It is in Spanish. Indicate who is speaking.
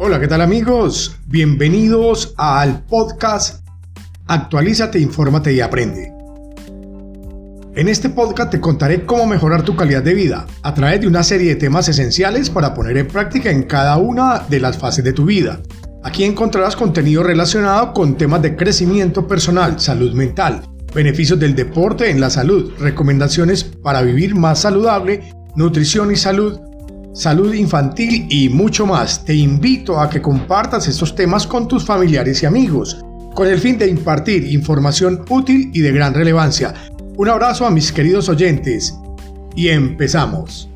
Speaker 1: Hola, ¿qué tal amigos? Bienvenidos al podcast Actualízate, infórmate y aprende. En este podcast te contaré cómo mejorar tu calidad de vida a través de una serie de temas esenciales para poner en práctica en cada una de las fases de tu vida. Aquí encontrarás contenido relacionado con temas de crecimiento personal, salud mental, beneficios del deporte en la salud, recomendaciones para vivir más saludable, nutrición y salud, salud infantil y mucho más. Te invito a que compartas estos temas con tus familiares y amigos, con el fin de impartir información útil y de gran relevancia. Un abrazo a mis queridos oyentes y empezamos.